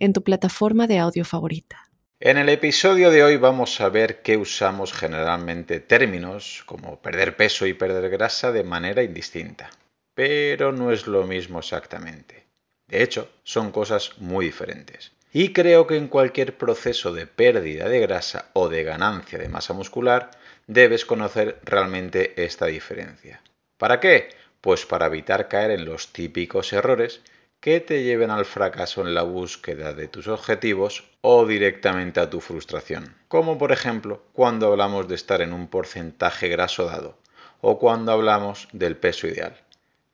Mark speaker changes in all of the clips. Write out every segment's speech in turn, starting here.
Speaker 1: en tu plataforma de audio favorita.
Speaker 2: En el episodio de hoy vamos a ver que usamos generalmente términos como perder peso y perder grasa de manera indistinta, pero no es lo mismo exactamente. De hecho, son cosas muy diferentes. Y creo que en cualquier proceso de pérdida de grasa o de ganancia de masa muscular debes conocer realmente esta diferencia. ¿Para qué? Pues para evitar caer en los típicos errores que te lleven al fracaso en la búsqueda de tus objetivos o directamente a tu frustración. Como por ejemplo cuando hablamos de estar en un porcentaje graso dado o cuando hablamos del peso ideal.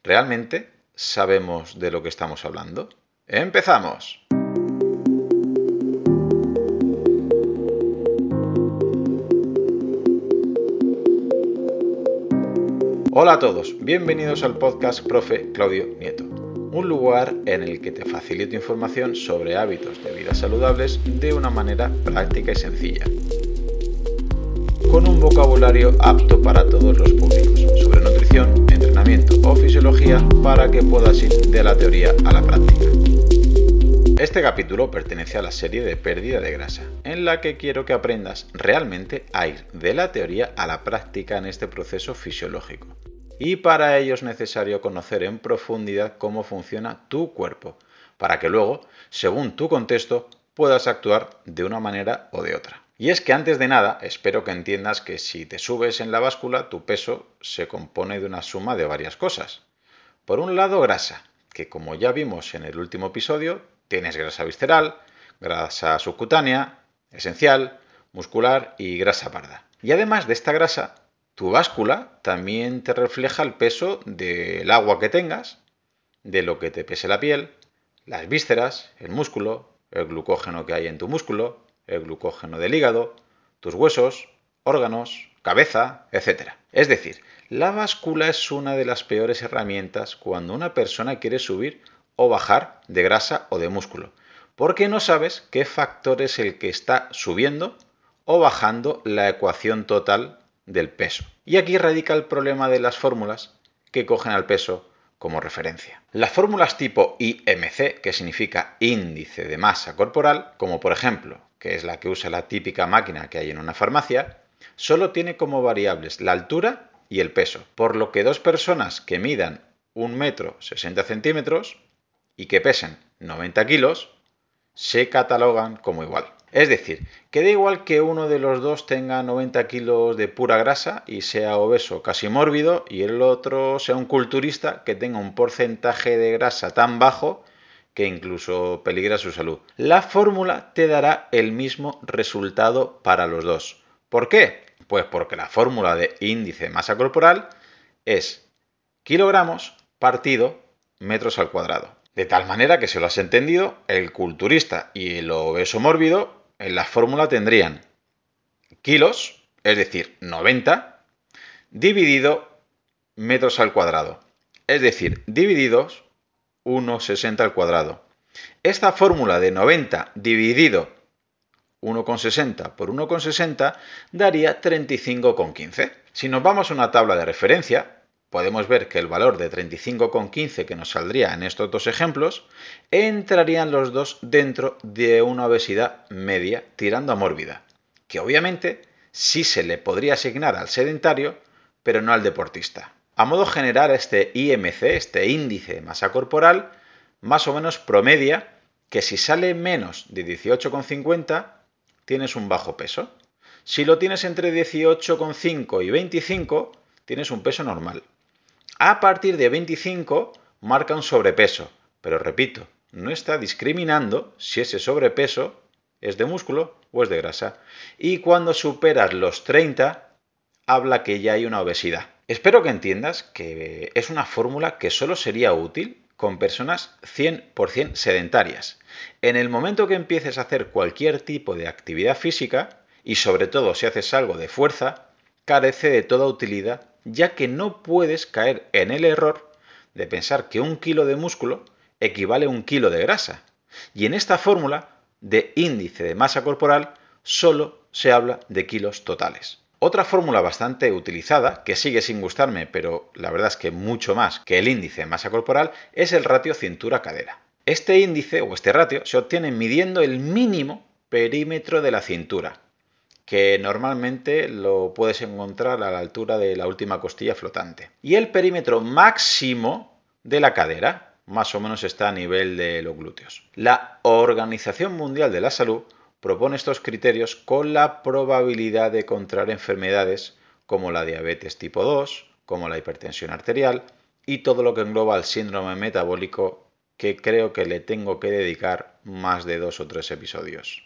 Speaker 2: ¿Realmente sabemos de lo que estamos hablando? ¡Empezamos! Hola a todos, bienvenidos al podcast Profe Claudio Nieto un lugar en el que te facilito información sobre hábitos de vida saludables de una manera práctica y sencilla, con un vocabulario apto para todos los públicos, sobre nutrición, entrenamiento o fisiología para que puedas ir de la teoría a la práctica. Este capítulo pertenece a la serie de pérdida de grasa, en la que quiero que aprendas realmente a ir de la teoría a la práctica en este proceso fisiológico y para ello es necesario conocer en profundidad cómo funciona tu cuerpo, para que luego, según tu contexto, puedas actuar de una manera o de otra. Y es que antes de nada, espero que entiendas que si te subes en la báscula, tu peso se compone de una suma de varias cosas. Por un lado, grasa, que como ya vimos en el último episodio, tienes grasa visceral, grasa subcutánea, esencial, muscular y grasa parda. Y además de esta grasa, tu báscula también te refleja el peso del agua que tengas, de lo que te pese la piel, las vísceras, el músculo, el glucógeno que hay en tu músculo, el glucógeno del hígado, tus huesos, órganos, cabeza, etc. Es decir, la báscula es una de las peores herramientas cuando una persona quiere subir o bajar de grasa o de músculo, porque no sabes qué factor es el que está subiendo o bajando la ecuación total del peso. Y aquí radica el problema de las fórmulas que cogen al peso como referencia. Las fórmulas tipo IMC, que significa índice de masa corporal, como por ejemplo, que es la que usa la típica máquina que hay en una farmacia, solo tiene como variables la altura y el peso, por lo que dos personas que midan un metro 60 centímetros y que pesen 90 kilos se catalogan como igual. Es decir, que da igual que uno de los dos tenga 90 kilos de pura grasa y sea obeso casi mórbido y el otro sea un culturista que tenga un porcentaje de grasa tan bajo que incluso peligra su salud. La fórmula te dará el mismo resultado para los dos. ¿Por qué? Pues porque la fórmula de índice de masa corporal es kilogramos partido metros al cuadrado. De tal manera que, si lo has entendido, el culturista y el obeso mórbido en la fórmula tendrían kilos, es decir, 90, dividido metros al cuadrado, es decir, divididos 1,60 al cuadrado. Esta fórmula de 90 dividido 1,60 por 1,60 daría 35,15. Si nos vamos a una tabla de referencia, podemos ver que el valor de 35,15 que nos saldría en estos dos ejemplos, entrarían los dos dentro de una obesidad media tirando a mórbida, que obviamente sí se le podría asignar al sedentario, pero no al deportista. A modo general, este IMC, este índice de masa corporal, más o menos promedia que si sale menos de 18,50, tienes un bajo peso. Si lo tienes entre 18,5 y 25, tienes un peso normal. A partir de 25 marca un sobrepeso, pero repito, no está discriminando si ese sobrepeso es de músculo o es de grasa. Y cuando superas los 30, habla que ya hay una obesidad. Espero que entiendas que es una fórmula que solo sería útil con personas 100% sedentarias. En el momento que empieces a hacer cualquier tipo de actividad física, y sobre todo si haces algo de fuerza, carece de toda utilidad, ya que no puedes caer en el error de pensar que un kilo de músculo equivale a un kilo de grasa. Y en esta fórmula de índice de masa corporal solo se habla de kilos totales. Otra fórmula bastante utilizada, que sigue sin gustarme, pero la verdad es que mucho más que el índice de masa corporal, es el ratio cintura-cadera. Este índice o este ratio se obtiene midiendo el mínimo perímetro de la cintura, que normalmente lo puedes encontrar a la altura de la última costilla flotante. Y el perímetro máximo de la cadera, más o menos está a nivel de los glúteos. La Organización Mundial de la Salud propone estos criterios con la probabilidad de contraer enfermedades como la diabetes tipo 2, como la hipertensión arterial y todo lo que engloba el síndrome metabólico que creo que le tengo que dedicar más de dos o tres episodios.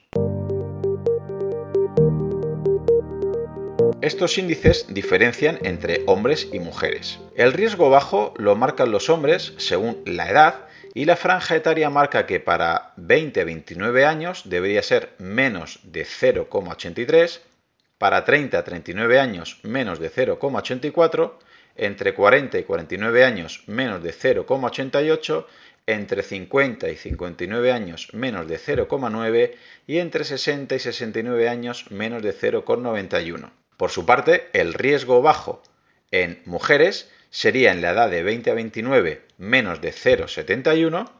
Speaker 2: Estos índices diferencian entre hombres y mujeres. El riesgo bajo lo marcan los hombres según la edad y la franja etaria marca que para 20 a 29 años debería ser menos de 0,83, para 30 a 39 años menos de 0,84, entre 40 y 49 años menos de 0,88, entre 50 y 59 años menos de 0,9 y entre 60 y 69 años menos de 0,91. Por su parte, el riesgo bajo en mujeres sería en la edad de 20 a 29 menos de 0,71,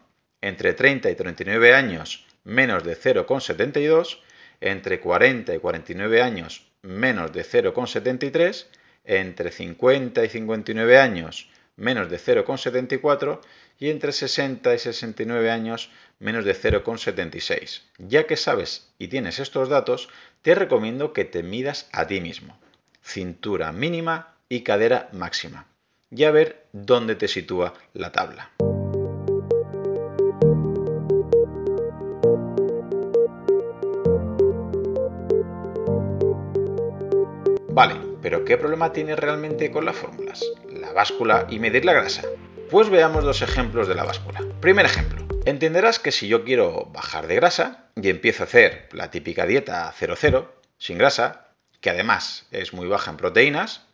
Speaker 2: entre 30 y 39 años menos de 0,72, entre 40 y 49 años menos de 0,73, entre 50 y 59 años menos de 0,74 y entre 60 y 69 años menos de 0,76. Ya que sabes y tienes estos datos, te recomiendo que te midas a ti mismo. Cintura mínima y cadera máxima. Y a ver dónde te sitúa la tabla. Vale, pero ¿qué problema tiene realmente con las fórmulas? La báscula y medir la grasa. Pues veamos dos ejemplos de la báscula. Primer ejemplo. Entenderás que si yo quiero bajar de grasa y empiezo a hacer la típica dieta 0-0, sin grasa, que además es muy baja en proteínas,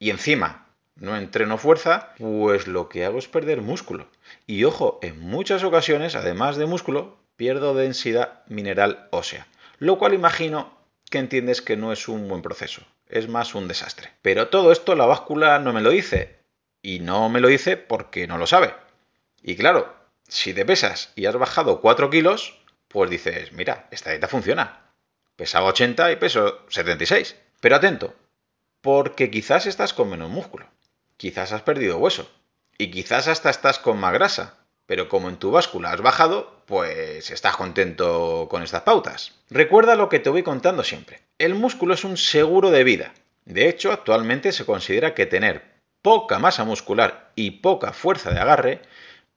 Speaker 2: y encima no entreno fuerza, pues lo que hago es perder músculo. Y ojo, en muchas ocasiones, además de músculo, pierdo densidad mineral ósea, lo cual imagino que entiendes que no es un buen proceso, es más un desastre. Pero todo esto la báscula no me lo dice, y no me lo dice porque no lo sabe. Y claro, si te pesas y has bajado 4 kilos, pues dices, mira, esta dieta funciona. Pesaba 80 y peso 76. Pero atento, porque quizás estás con menos músculo, quizás has perdido hueso, y quizás hasta estás con más grasa, pero como en tu báscula has bajado, pues estás contento con estas pautas. Recuerda lo que te voy contando siempre. El músculo es un seguro de vida. De hecho, actualmente se considera que tener poca masa muscular y poca fuerza de agarre,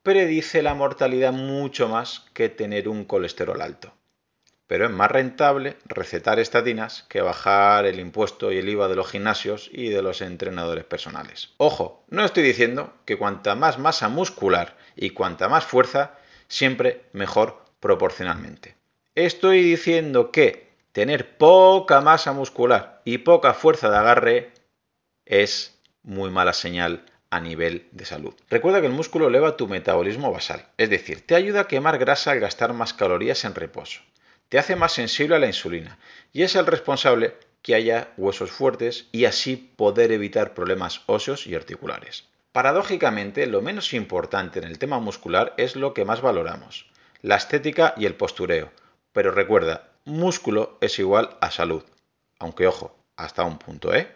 Speaker 2: predice la mortalidad mucho más que tener un colesterol alto. Pero es más rentable recetar estatinas que bajar el impuesto y el IVA de los gimnasios y de los entrenadores personales. Ojo, no estoy diciendo que cuanta más masa muscular y cuanta más fuerza, siempre mejor proporcionalmente. Estoy diciendo que tener poca masa muscular y poca fuerza de agarre es muy mala señal a nivel de salud. Recuerda que el músculo eleva tu metabolismo basal, es decir, te ayuda a quemar grasa al gastar más calorías en reposo, te hace más sensible a la insulina y es el responsable que haya huesos fuertes y así poder evitar problemas óseos y articulares. Paradójicamente, lo menos importante en el tema muscular es lo que más valoramos, la estética y el postureo. Pero recuerda, músculo es igual a salud. Aunque ojo, hasta un punto, ¿eh?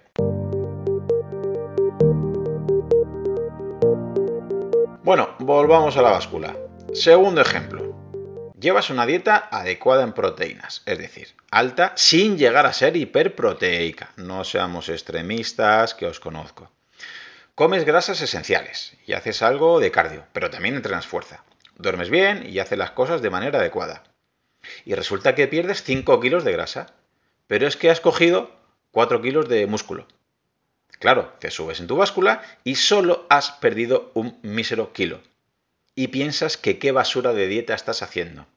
Speaker 2: Bueno, volvamos a la báscula. Segundo ejemplo. Llevas una dieta adecuada en proteínas, es decir, alta sin llegar a ser hiperproteica. No seamos extremistas, que os conozco. Comes grasas esenciales y haces algo de cardio, pero también entrenas fuerza. Duermes bien y haces las cosas de manera adecuada. Y resulta que pierdes 5 kilos de grasa, pero es que has cogido 4 kilos de músculo. Claro, te subes en tu báscula y solo has perdido un mísero kilo. y piensas que qué basura de dieta estás haciendo.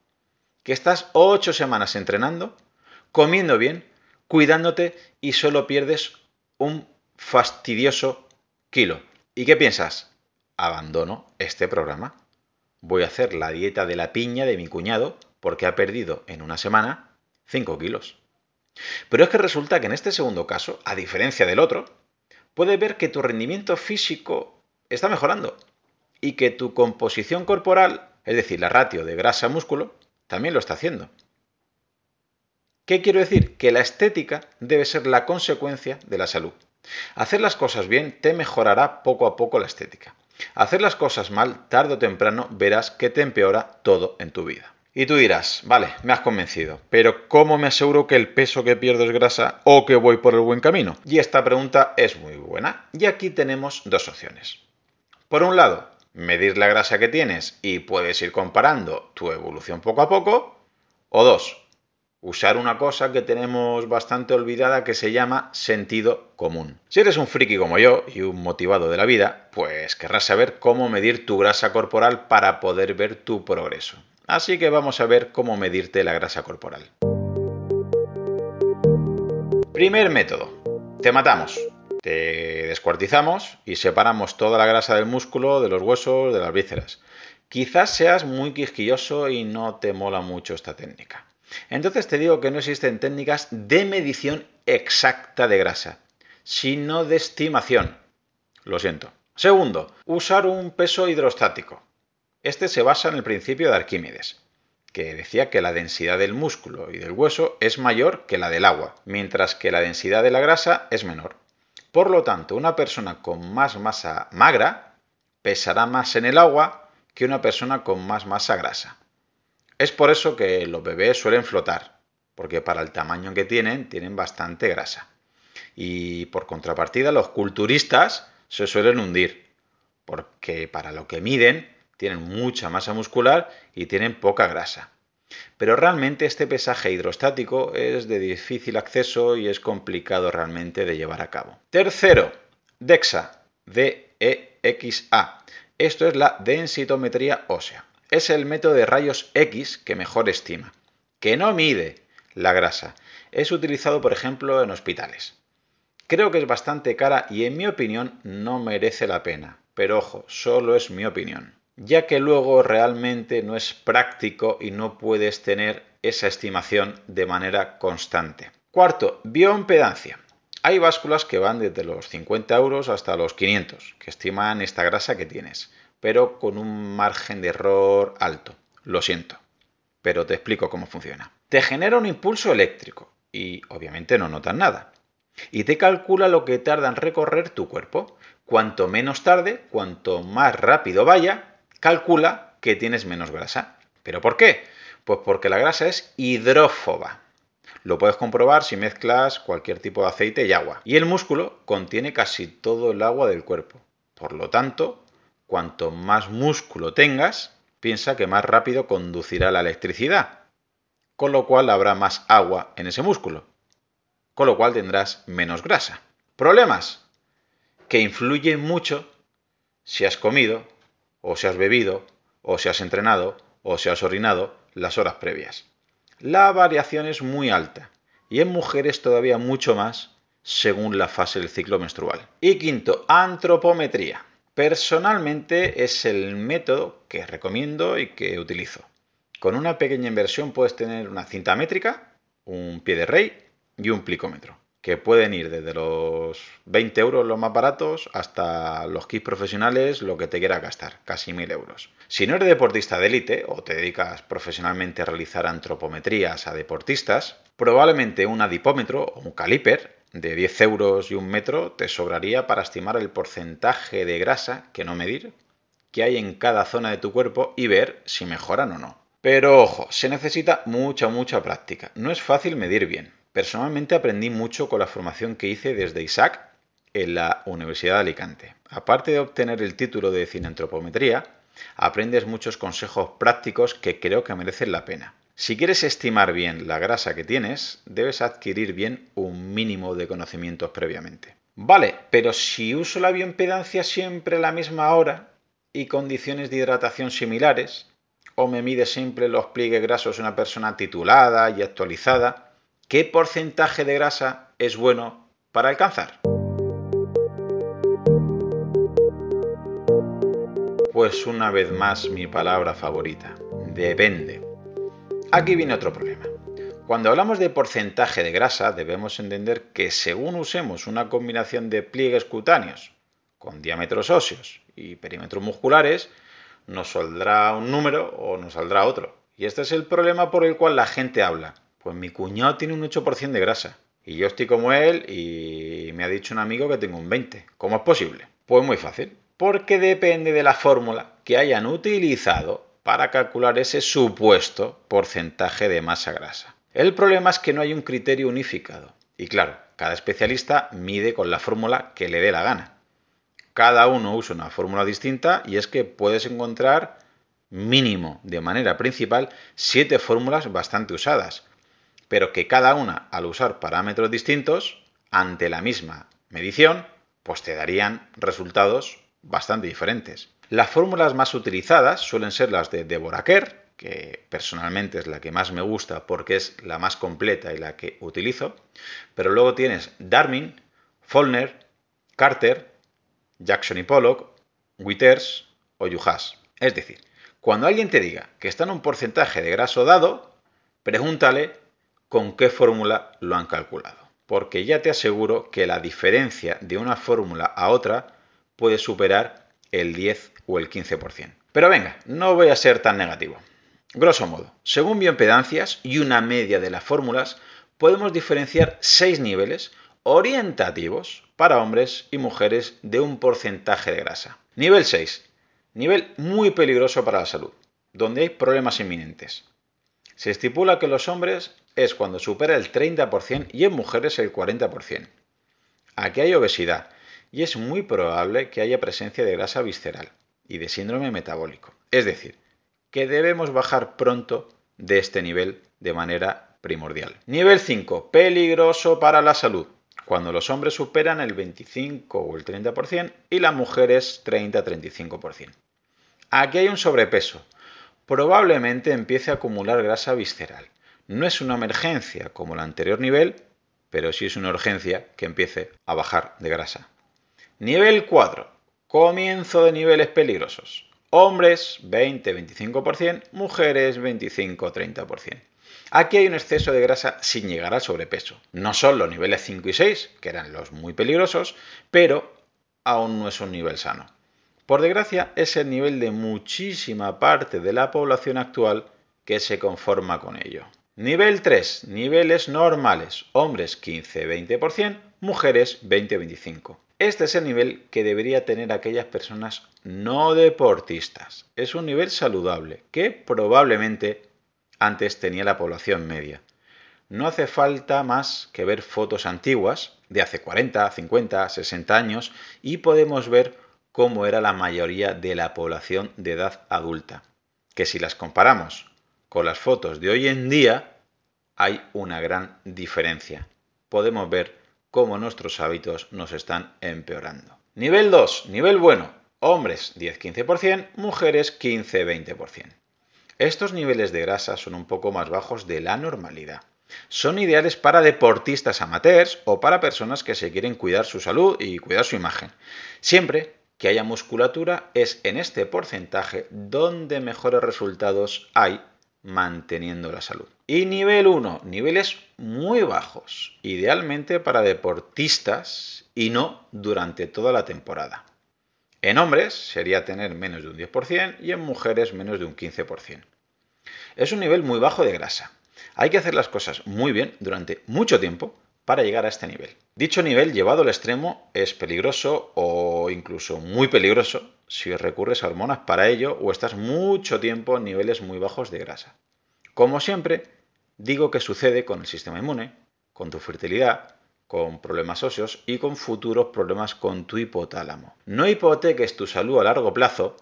Speaker 2: Que estás ocho semanas entrenando, comiendo bien, cuidándote y solo pierdes un fastidioso kilo. ¿Y qué piensas? Abandono este programa. Voy a hacer la dieta de la piña de mi cuñado porque ha perdido en una semana 5 kilos. Pero es que resulta que en este segundo caso, a diferencia del otro, puedes ver que tu rendimiento físico está mejorando y que tu composición corporal, es decir, la ratio de grasa-músculo, también lo está haciendo. ¿Qué quiero decir? Que la estética debe ser la consecuencia de la salud. Hacer las cosas bien te mejorará poco a poco la estética. Hacer las cosas mal, tarde o temprano verás que te empeora todo en tu vida. Y tú dirás, vale, me has convencido, pero ¿cómo me aseguro que el peso que pierdo es grasa o que voy por el buen camino? Y esta pregunta es muy buena. Y aquí tenemos dos opciones. Por un lado, medir la grasa que tienes y puedes ir comparando tu evolución poco a poco. O dos, usar una cosa que tenemos bastante olvidada que se llama sentido común. Si eres un friki como yo y un motivado de la vida, pues querrás saber cómo medir tu grasa corporal para poder ver tu progreso. Así que vamos a ver cómo medirte la grasa corporal. Primer método. Te matamos. Te descuartizamos y separamos toda la grasa del músculo, de los huesos, de las vísceras. Quizás seas muy quisquilloso y no te mola mucho esta técnica. Entonces te digo que no existen técnicas de medición exacta de grasa, sino de estimación. Lo siento. Segundo, usar un peso hidrostático. Este se basa en el principio de Arquímedes, que decía que la densidad del músculo y del hueso es mayor que la del agua, mientras que la densidad de la grasa es menor. Por lo tanto, una persona con más masa magra pesará más en el agua que una persona con más masa grasa. Es por eso que los bebés suelen flotar, porque para el tamaño que tienen, tienen bastante grasa. Y por contrapartida, los culturistas se suelen hundir, porque para lo que miden, tienen mucha masa muscular y tienen poca grasa. Pero realmente este pesaje hidrostático es de difícil acceso y es complicado realmente de llevar a cabo. Tercero, DEXA, D-E-X-A. Esto es la densitometría ósea es el método de rayos X que mejor estima, que no mide la grasa. Es utilizado, por ejemplo, en hospitales. Creo que es bastante cara y en mi opinión no merece la pena. Pero ojo, solo es mi opinión. Ya que luego realmente no es práctico y no puedes tener esa estimación de manera constante. Cuarto, bioimpedancia. Hay básculas que van desde los 50 euros hasta los 500, que estiman esta grasa que tienes pero con un margen de error alto. Lo siento, pero te explico cómo funciona. Te genera un impulso eléctrico y obviamente no notas nada. Y te calcula lo que tarda en recorrer tu cuerpo. Cuanto menos tarde, cuanto más rápido vaya, calcula que tienes menos grasa. ¿Pero por qué? Pues porque la grasa es hidrófoba. Lo puedes comprobar si mezclas cualquier tipo de aceite y agua. Y el músculo contiene casi todo el agua del cuerpo. Por lo tanto, cuanto más músculo tengas, piensa que más rápido conducirá la electricidad, con lo cual habrá más agua en ese músculo, con lo cual tendrás menos grasa. Problemas que influyen mucho si has comido, o si has bebido, o si has entrenado, o si has orinado las horas previas. La variación es muy alta y en mujeres todavía mucho más según la fase del ciclo menstrual. Y quinto, antropometría. Personalmente es el método que recomiendo y que utilizo. Con una pequeña inversión puedes tener una cinta métrica, un pie de rey y un plicómetro, que pueden ir desde los 20 euros los más baratos hasta los kits profesionales, lo que te quiera gastar, casi 1000 euros. Si no eres deportista de élite o te dedicas profesionalmente a realizar antropometrías a deportistas, probablemente un adipómetro o un caliper de 10 euros y un metro te sobraría para estimar el porcentaje de grasa, que no medir, que hay en cada zona de tu cuerpo y ver si mejoran o no. Pero ojo, se necesita mucha, mucha práctica. No es fácil medir bien. Personalmente aprendí mucho con la formación que hice desde Isaac en la Universidad de Alicante. Aparte de obtener el título de cineantropometría, aprendes muchos consejos prácticos que creo que merecen la pena. Si quieres estimar bien la grasa que tienes, debes adquirir bien un mínimo de conocimientos previamente. Vale, pero si uso la bioimpedancia siempre a la misma hora y condiciones de hidratación similares, o me mide siempre los pliegues grasos una persona titulada y actualizada, ¿qué porcentaje de grasa es bueno para alcanzar? Pues una vez más mi palabra favorita, depende. Aquí viene otro problema. Cuando hablamos de porcentaje de grasa debemos entender que según usemos una combinación de pliegues cutáneos con diámetros óseos y perímetros musculares, nos saldrá un número o nos saldrá otro. Y este es el problema por el cual la gente habla. Pues mi cuñado tiene un 8% de grasa. Y yo estoy como él y me ha dicho un amigo que tengo un 20. ¿Cómo es posible? Pues muy fácil porque depende de la fórmula que hayan utilizado para calcular ese supuesto porcentaje de masa grasa. El problema es que no hay un criterio unificado. Y claro, cada especialista mide con la fórmula que le dé la gana. Cada uno usa una fórmula distinta y es que puedes encontrar mínimo de manera principal siete fórmulas bastante usadas, pero que cada una al usar parámetros distintos ante la misma medición, pues te darían resultados bastante diferentes. Las fórmulas más utilizadas suelen ser las de Deborah Kerr, que personalmente es la que más me gusta porque es la más completa y la que utilizo, pero luego tienes Darmin, Follner, Carter, Jackson y Pollock, Withers o Yuhas. Es decir, cuando alguien te diga que está en un porcentaje de graso dado, pregúntale con qué fórmula lo han calculado. Porque ya te aseguro que la diferencia de una fórmula a otra puede superar el 10 o el 15%. Pero venga, no voy a ser tan negativo. Grosso modo, según bioimpedancias y una media de las fórmulas, podemos diferenciar seis niveles orientativos para hombres y mujeres de un porcentaje de grasa. Nivel 6. Nivel muy peligroso para la salud, donde hay problemas inminentes. Se estipula que los hombres es cuando supera el 30% y en mujeres el 40%. Aquí hay obesidad, y es muy probable que haya presencia de grasa visceral y de síndrome metabólico. Es decir, que debemos bajar pronto de este nivel de manera primordial. Nivel 5. Peligroso para la salud. Cuando los hombres superan el 25 o el 30% y las mujeres 30-35%. Aquí hay un sobrepeso. Probablemente empiece a acumular grasa visceral. No es una emergencia como el anterior nivel, pero sí es una urgencia que empiece a bajar de grasa. Nivel 4. Comienzo de niveles peligrosos. Hombres 20-25%, mujeres 25-30%. Aquí hay un exceso de grasa sin llegar al sobrepeso. No son los niveles 5 y 6, que eran los muy peligrosos, pero aún no es un nivel sano. Por desgracia, es el nivel de muchísima parte de la población actual que se conforma con ello. Nivel 3. Niveles normales. Hombres 15-20%, mujeres 20-25%. Este es el nivel que debería tener aquellas personas no deportistas. Es un nivel saludable que probablemente antes tenía la población media. No hace falta más que ver fotos antiguas de hace 40, 50, 60 años y podemos ver cómo era la mayoría de la población de edad adulta. Que si las comparamos con las fotos de hoy en día, hay una gran diferencia. Podemos ver cómo nuestros hábitos nos están empeorando. Nivel 2, nivel bueno. Hombres 10-15%, mujeres 15-20%. Estos niveles de grasa son un poco más bajos de la normalidad. Son ideales para deportistas amateurs o para personas que se quieren cuidar su salud y cuidar su imagen. Siempre que haya musculatura es en este porcentaje donde mejores resultados hay manteniendo la salud. Y nivel 1, niveles muy bajos, idealmente para deportistas y no durante toda la temporada. En hombres sería tener menos de un 10% y en mujeres menos de un 15%. Es un nivel muy bajo de grasa. Hay que hacer las cosas muy bien durante mucho tiempo para llegar a este nivel. Dicho nivel llevado al extremo es peligroso o incluso muy peligroso si recurres a hormonas para ello o estás mucho tiempo en niveles muy bajos de grasa. Como siempre, digo que sucede con el sistema inmune, con tu fertilidad, con problemas óseos y con futuros problemas con tu hipotálamo. No hipoteques tu salud a largo plazo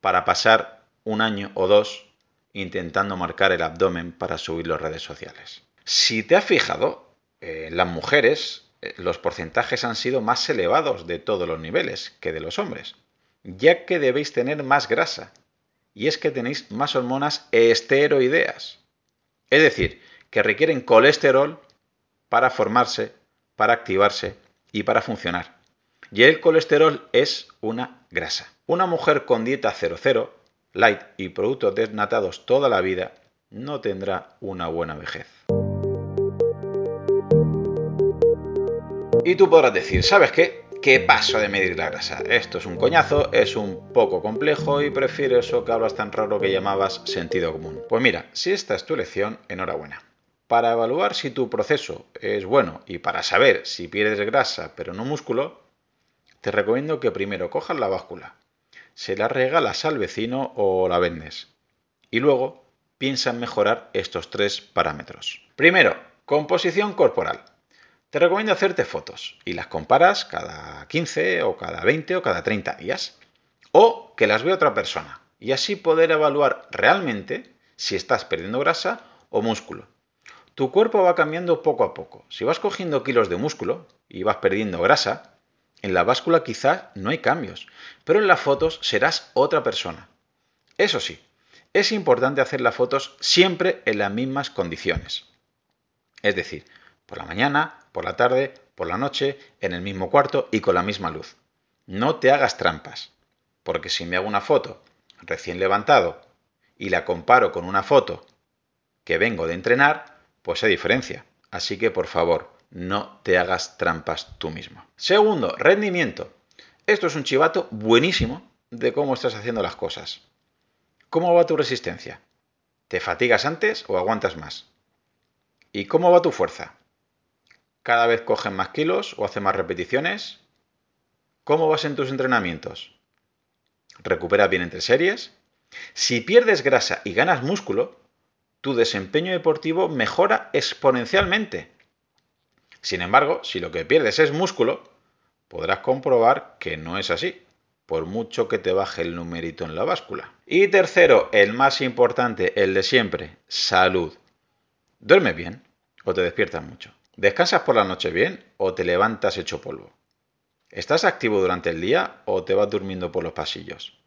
Speaker 2: para pasar un año o dos intentando marcar el abdomen para subir las redes sociales. Si te has fijado, en las mujeres eh, los porcentajes han sido más elevados de todos los niveles que de los hombres. Ya que debéis tener más grasa. Y es que tenéis más hormonas esteroideas. Es decir, que requieren colesterol para formarse, para activarse y para funcionar. Y el colesterol es una grasa. Una mujer con dieta 00, light y productos desnatados toda la vida no tendrá una buena vejez. Y tú podrás decir, ¿sabes qué? ¿Qué paso de medir la grasa? Esto es un coñazo, es un poco complejo y prefiero eso que hablas tan raro que llamabas sentido común. Pues mira, si esta es tu lección, enhorabuena. Para evaluar si tu proceso es bueno y para saber si pierdes grasa pero no músculo, te recomiendo que primero cojas la báscula, se la regalas al vecino o la vendes. Y luego piensa en mejorar estos tres parámetros. Primero, composición corporal. Te recomiendo hacerte fotos y las comparas cada 15 o cada 20 o cada 30 días. O que las vea otra persona y así poder evaluar realmente si estás perdiendo grasa o músculo. Tu cuerpo va cambiando poco a poco. Si vas cogiendo kilos de músculo y vas perdiendo grasa, en la báscula quizás no hay cambios, pero en las fotos serás otra persona. Eso sí, es importante hacer las fotos siempre en las mismas condiciones. Es decir, por la mañana, por la tarde, por la noche, en el mismo cuarto y con la misma luz. No te hagas trampas, porque si me hago una foto recién levantado y la comparo con una foto que vengo de entrenar, pues hay diferencia. Así que por favor, no te hagas trampas tú mismo. Segundo, rendimiento. Esto es un chivato buenísimo de cómo estás haciendo las cosas. ¿Cómo va tu resistencia? ¿Te fatigas antes o aguantas más? ¿Y cómo va tu fuerza? Cada vez cogen más kilos o hacen más repeticiones. ¿Cómo vas en tus entrenamientos? ¿Recuperas bien entre series? Si pierdes grasa y ganas músculo, tu desempeño deportivo mejora exponencialmente. Sin embargo, si lo que pierdes es músculo, podrás comprobar que no es así, por mucho que te baje el numerito en la báscula. Y tercero, el más importante, el de siempre, salud. ¿Duerme bien o te despiertas mucho? ¿Descansas por la noche bien o te levantas hecho polvo? ¿Estás activo durante el día o te vas durmiendo por los pasillos?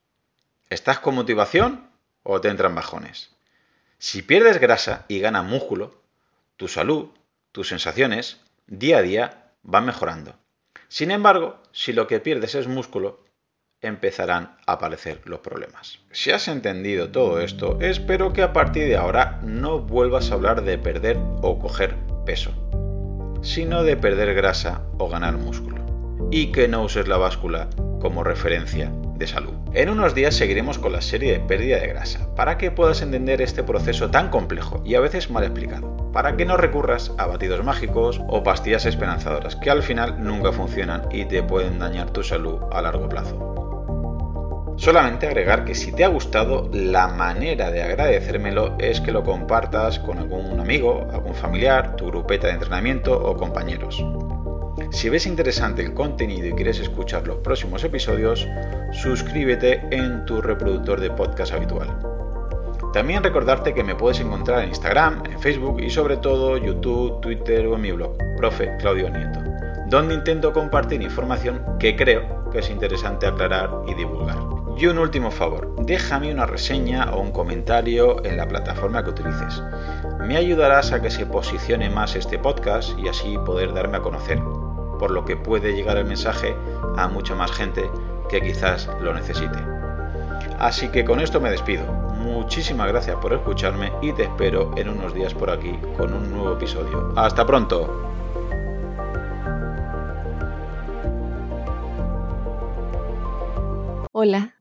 Speaker 2: ¿Estás con motivación o te entran bajones? Si pierdes grasa y ganas músculo, tu salud, tus sensaciones, día a día van mejorando. Sin embargo, si lo que pierdes es músculo, empezarán a aparecer los problemas. Si has entendido todo esto, espero que a partir de ahora no vuelvas a hablar de perder o coger peso sino de perder grasa o ganar músculo. Y que no uses la báscula como referencia de salud. En unos días seguiremos con la serie de pérdida de grasa, para que puedas entender este proceso tan complejo y a veces mal explicado, para que no recurras a batidos mágicos o pastillas esperanzadoras que al final nunca funcionan y te pueden dañar tu salud a largo plazo. Solamente agregar que si te ha gustado, la manera de agradecérmelo es que lo compartas con algún amigo, algún familiar, tu grupeta de entrenamiento o compañeros. Si ves interesante el contenido y quieres escuchar los próximos episodios, suscríbete en tu reproductor de podcast habitual. También recordarte que me puedes encontrar en Instagram, en Facebook y sobre todo YouTube, Twitter o en mi blog, profe Claudio Nieto, donde intento compartir información que creo que es interesante aclarar y divulgar. Y un último favor, déjame una reseña o un comentario en la plataforma que utilices. Me ayudarás a que se posicione más este podcast y así poder darme a conocer, por lo que puede llegar el mensaje a mucha más gente que quizás lo necesite. Así que con esto me despido. Muchísimas gracias por escucharme y te espero en unos días por aquí con un nuevo episodio. Hasta pronto.
Speaker 1: Hola,